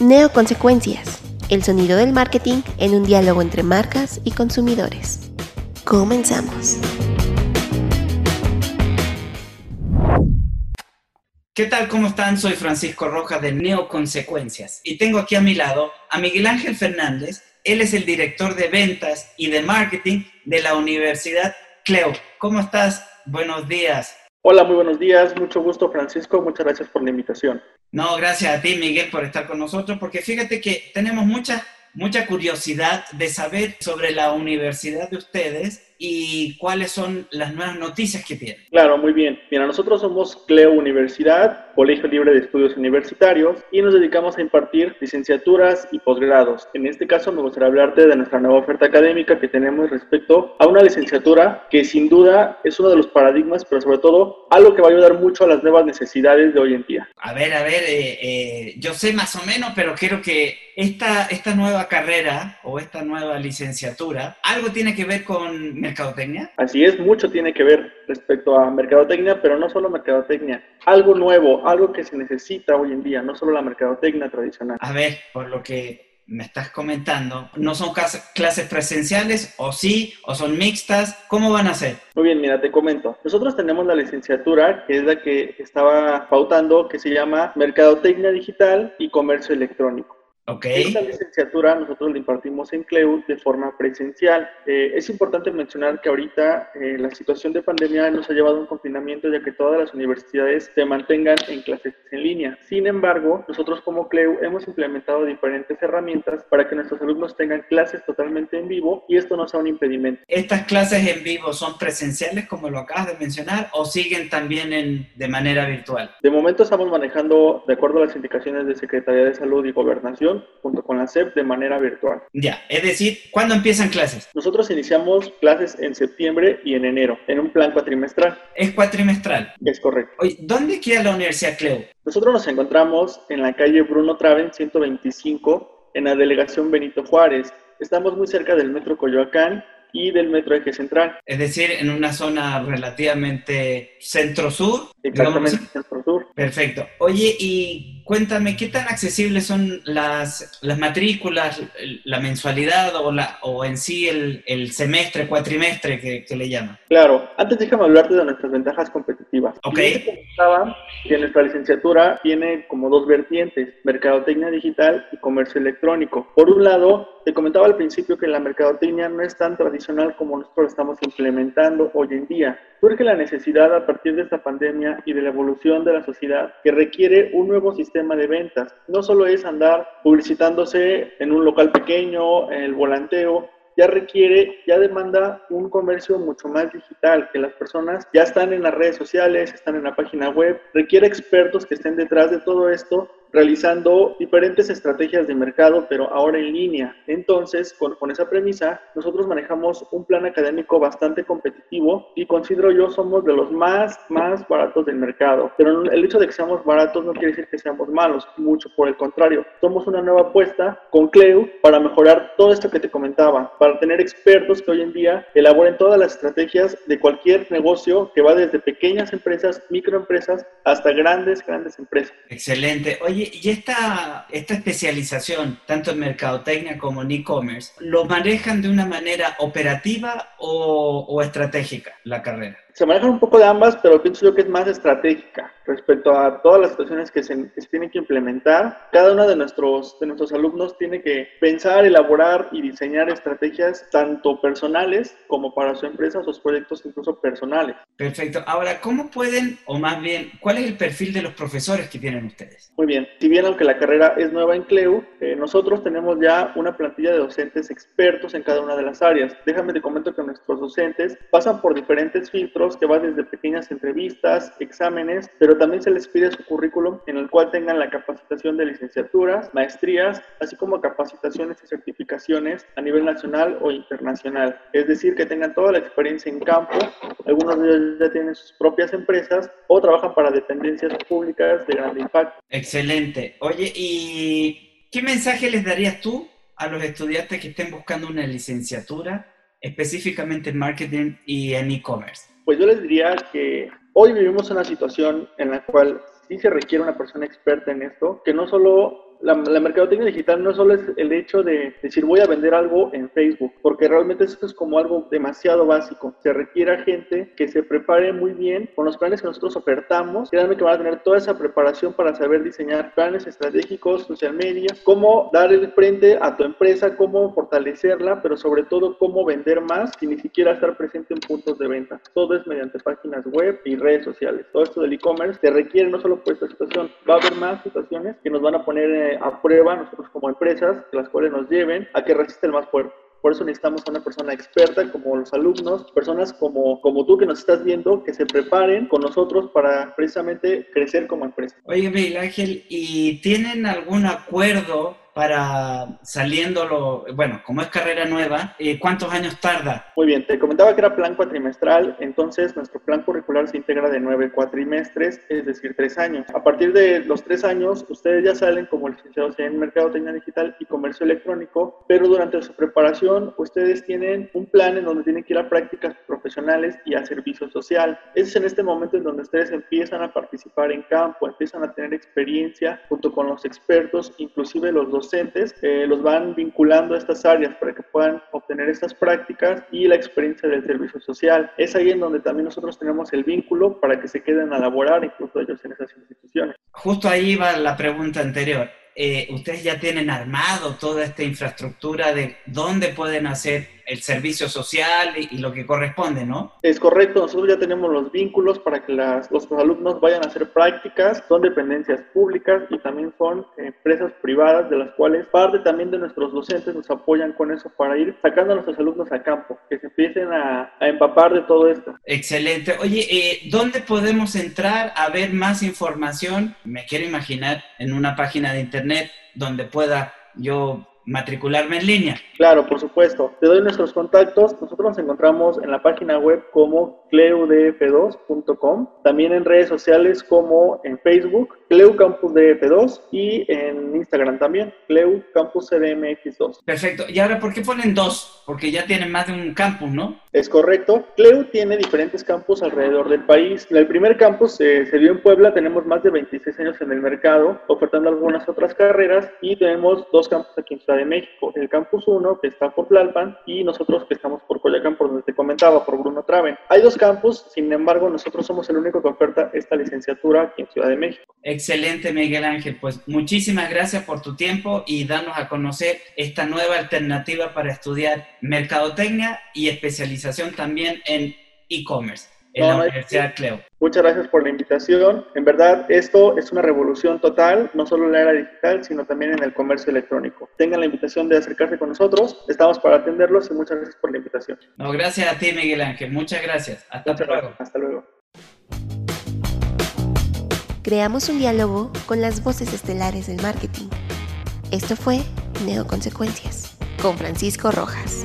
Neoconsecuencias. El sonido del marketing en un diálogo entre marcas y consumidores. Comenzamos. ¿Qué tal? ¿Cómo están? Soy Francisco Rojas de Neoconsecuencias y tengo aquí a mi lado a Miguel Ángel Fernández. Él es el director de ventas y de marketing de la Universidad Cleo. ¿Cómo estás? Buenos días. Hola, muy buenos días. Mucho gusto, Francisco. Muchas gracias por la invitación. No, gracias a ti, Miguel, por estar con nosotros, porque fíjate que tenemos mucha, mucha curiosidad de saber sobre la universidad de ustedes y cuáles son las nuevas noticias que tienen. Claro, muy bien. Mira, nosotros somos Cleo Universidad, Colegio Libre de Estudios Universitarios, y nos dedicamos a impartir licenciaturas y posgrados. En este caso me gustaría hablarte de nuestra nueva oferta académica que tenemos respecto a una licenciatura que sin duda es uno de los paradigmas, pero sobre todo algo que va a ayudar mucho a las nuevas necesidades de hoy en día. A ver, a ver, eh, eh, yo sé más o menos, pero quiero que esta, esta nueva carrera o esta nueva licenciatura, algo tiene que ver con mercadotecnia. Así es, mucho tiene que ver respecto a mercadotecnia, pero no solo mercadotecnia, algo nuevo, algo que se necesita hoy en día, no solo la mercadotecnia tradicional. A ver, por lo que me estás comentando, ¿no son clases presenciales o sí, o son mixtas? ¿Cómo van a ser? Muy bien, mira, te comento. Nosotros tenemos la licenciatura, que es la que estaba pautando, que se llama Mercadotecnia Digital y Comercio Electrónico. ¿Ok? Esta licenciatura nosotros la impartimos en CLEU de forma presencial. Eh, es importante mencionar que ahorita eh, la situación de pandemia nos ha llevado a un confinamiento ya que todas las universidades se mantengan en clases en línea. Sin embargo, nosotros como CLEU hemos implementado diferentes herramientas para que nuestros alumnos tengan clases totalmente en vivo y esto no sea un impedimento. ¿Estas clases en vivo son presenciales, como lo acabas de mencionar, o siguen también en, de manera virtual? De momento estamos manejando, de acuerdo a las indicaciones de Secretaría de Salud y Gobernación, junto con la SEP, de manera virtual. Ya, es decir, ¿cuándo empiezan clases? Nosotros iniciamos clases en septiembre y en enero, en un plan cuatrimestral. Es cuatrimestral. Es correcto. Oye, ¿dónde queda la Universidad Cleo? Nosotros nos encontramos en la calle Bruno Traven 125, en la delegación Benito Juárez. Estamos muy cerca del metro Coyoacán y del metro Eje Central. Es decir, en una zona relativamente centro-sur. Exactamente, así. centro sur. Perfecto. Oye, y cuéntame, ¿qué tan accesibles son las, las matrículas, la mensualidad o, la, o en sí el, el semestre, cuatrimestre que, que le llaman? Claro, antes déjame hablarte de nuestras ventajas competitivas. Ok. Y te comentaba que nuestra licenciatura tiene como dos vertientes, mercadotecnia digital y comercio electrónico. Por un lado, te comentaba al principio que la mercadotecnia no es tan tradicional como nosotros la estamos implementando hoy en día. Surge la necesidad a partir de esta pandemia y de la evolución de la sociedad que requiere un nuevo sistema de ventas. No solo es andar publicitándose en un local pequeño, en el volanteo, ya requiere, ya demanda un comercio mucho más digital, que las personas ya están en las redes sociales, están en la página web, requiere expertos que estén detrás de todo esto realizando diferentes estrategias de mercado, pero ahora en línea. Entonces, con, esa premisa, nosotros manejamos un plan académico bastante competitivo y considero yo somos de los más, más baratos del mercado. Pero el hecho de que seamos baratos no quiere decir que seamos malos, mucho por el contrario. Somos una nueva apuesta con Cleu para mejorar todo esto que te comentaba, para tener expertos que hoy en día elaboren todas las estrategias de cualquier negocio que va desde pequeñas empresas, microempresas, hasta grandes, grandes empresas. Excelente. Oye, y esta, esta especialización, tanto en mercadotecnia como en e-commerce, ¿lo manejan de una manera operativa o, o estratégica la carrera? Se manejan un poco de ambas, pero pienso yo que es más estratégica respecto a todas las situaciones que se, que se tienen que implementar. Cada uno de nuestros, de nuestros alumnos tiene que pensar, elaborar y diseñar estrategias tanto personales como para su empresa, sus proyectos incluso personales. Perfecto. Ahora, ¿cómo pueden, o más bien, cuál es el perfil de los profesores que tienen ustedes? Muy bien. Si bien aunque la carrera es nueva en CLEU, eh, nosotros tenemos ya una plantilla de docentes expertos en cada una de las áreas. Déjame te comento que nuestros docentes pasan por diferentes filtros que va desde pequeñas entrevistas, exámenes, pero también se les pide su currículum en el cual tengan la capacitación de licenciaturas, maestrías, así como capacitaciones y certificaciones a nivel nacional o internacional. Es decir, que tengan toda la experiencia en campo, algunos de ellos ya tienen sus propias empresas o trabajan para dependencias públicas de gran impacto. Excelente. Oye, ¿y qué mensaje les darías tú a los estudiantes que estén buscando una licenciatura, específicamente en marketing y en e-commerce? Pues yo les diría que hoy vivimos una situación en la cual sí se requiere una persona experta en esto, que no solo la, mercadotecnia digital no solo es el hecho de decir voy a vender algo en Facebook, porque realmente esto es como algo demasiado básico. Se requiere a gente que se prepare muy bien con los planes que nosotros ofertamos. Créanme que van a tener toda esa preparación para saber diseñar planes estratégicos, social media, cómo dar el frente a tu empresa, cómo fortalecerla, pero sobre todo cómo vender más sin ni siquiera estar presente en puntos de venta. Todo es mediante páginas web y redes sociales. Todo esto del e-commerce te requiere no solo por esta situación, va a haber más situaciones que nos van a poner en a prueba nosotros como empresas, las cuales nos lleven a que resista el más fuerte. Por eso necesitamos a una persona experta como los alumnos, personas como, como tú que nos estás viendo, que se preparen con nosotros para precisamente crecer como empresa. Oye, Miguel Ángel, ¿y tienen algún acuerdo para saliéndolo, bueno, como es carrera nueva, eh, ¿cuántos años tarda? Muy bien, te comentaba que era plan cuatrimestral, entonces nuestro plan curricular se integra de nueve cuatrimestres, es decir, tres años. A partir de los tres años, ustedes ya salen como licenciados en Mercadotecnia Digital y Comercio Electrónico, pero durante su preparación, ustedes tienen un plan en donde tienen que ir a prácticas profesionales y a servicio social. Es en este momento en donde ustedes empiezan a participar en campo, empiezan a tener experiencia junto con los expertos, inclusive los docentes, eh, los van vinculando a estas áreas para que puedan obtener estas prácticas y la experiencia del servicio social. Es ahí en donde también nosotros tenemos el vínculo para que se queden a laborar incluso ellos en esas instituciones. Justo ahí va la pregunta anterior. Eh, ustedes ya tienen armado toda esta infraestructura de dónde pueden hacer el servicio social y, lo que corresponde, ¿no? Es correcto, nosotros ya tenemos los vínculos para que las, los alumnos vayan a hacer prácticas, son dependencias públicas y también son empresas privadas de las cuales parte también de nuestros docentes nos apoyan con eso para ir sacando a nuestros alumnos a campo, que se empiecen a, a empapar de todo esto. Excelente. Oye, eh, ¿dónde podemos entrar a ver más información? Me quiero imaginar en una página de internet donde pueda yo matricularme en línea. Claro, por supuesto. Te doy nuestros contactos. Nosotros nos encontramos en la página web como cleudf2.com, también en redes sociales como en Facebook, Cleu Campus DF2 y en Instagram también, Cleu Campus CDMX2. Perfecto. ¿Y ahora por qué ponen dos? Porque ya tienen más de un campus, ¿no? Es correcto. Cleu tiene diferentes campus alrededor del país. El primer campus eh, se dio en Puebla, tenemos más de 26 años en el mercado, ofertando algunas otras carreras y tenemos dos campus aquí en Ciudad de México, el campus 1 que está por Tlalpan y nosotros que estamos por Coyacán, por donde te comentaba, por Bruno Traven. Hay dos campus, sin embargo, nosotros somos el único que oferta esta licenciatura aquí en Ciudad de México. Excelente, Miguel Ángel. Pues muchísimas gracias por tu tiempo y darnos a conocer esta nueva alternativa para estudiar mercadotecnia y especialización también en e-commerce en la Universidad Cleo. Muchas gracias por la invitación. En verdad, esto es una revolución total, no solo en la era digital, sino también en el comercio electrónico. Tengan la invitación de acercarse con nosotros, estamos para atenderlos y muchas gracias por la invitación. No, gracias a ti, Miguel Ángel. Muchas gracias. Hasta luego. Hasta luego. Creamos un diálogo con las voces estelares del marketing. Esto fue Neoconsecuencias con Francisco Rojas.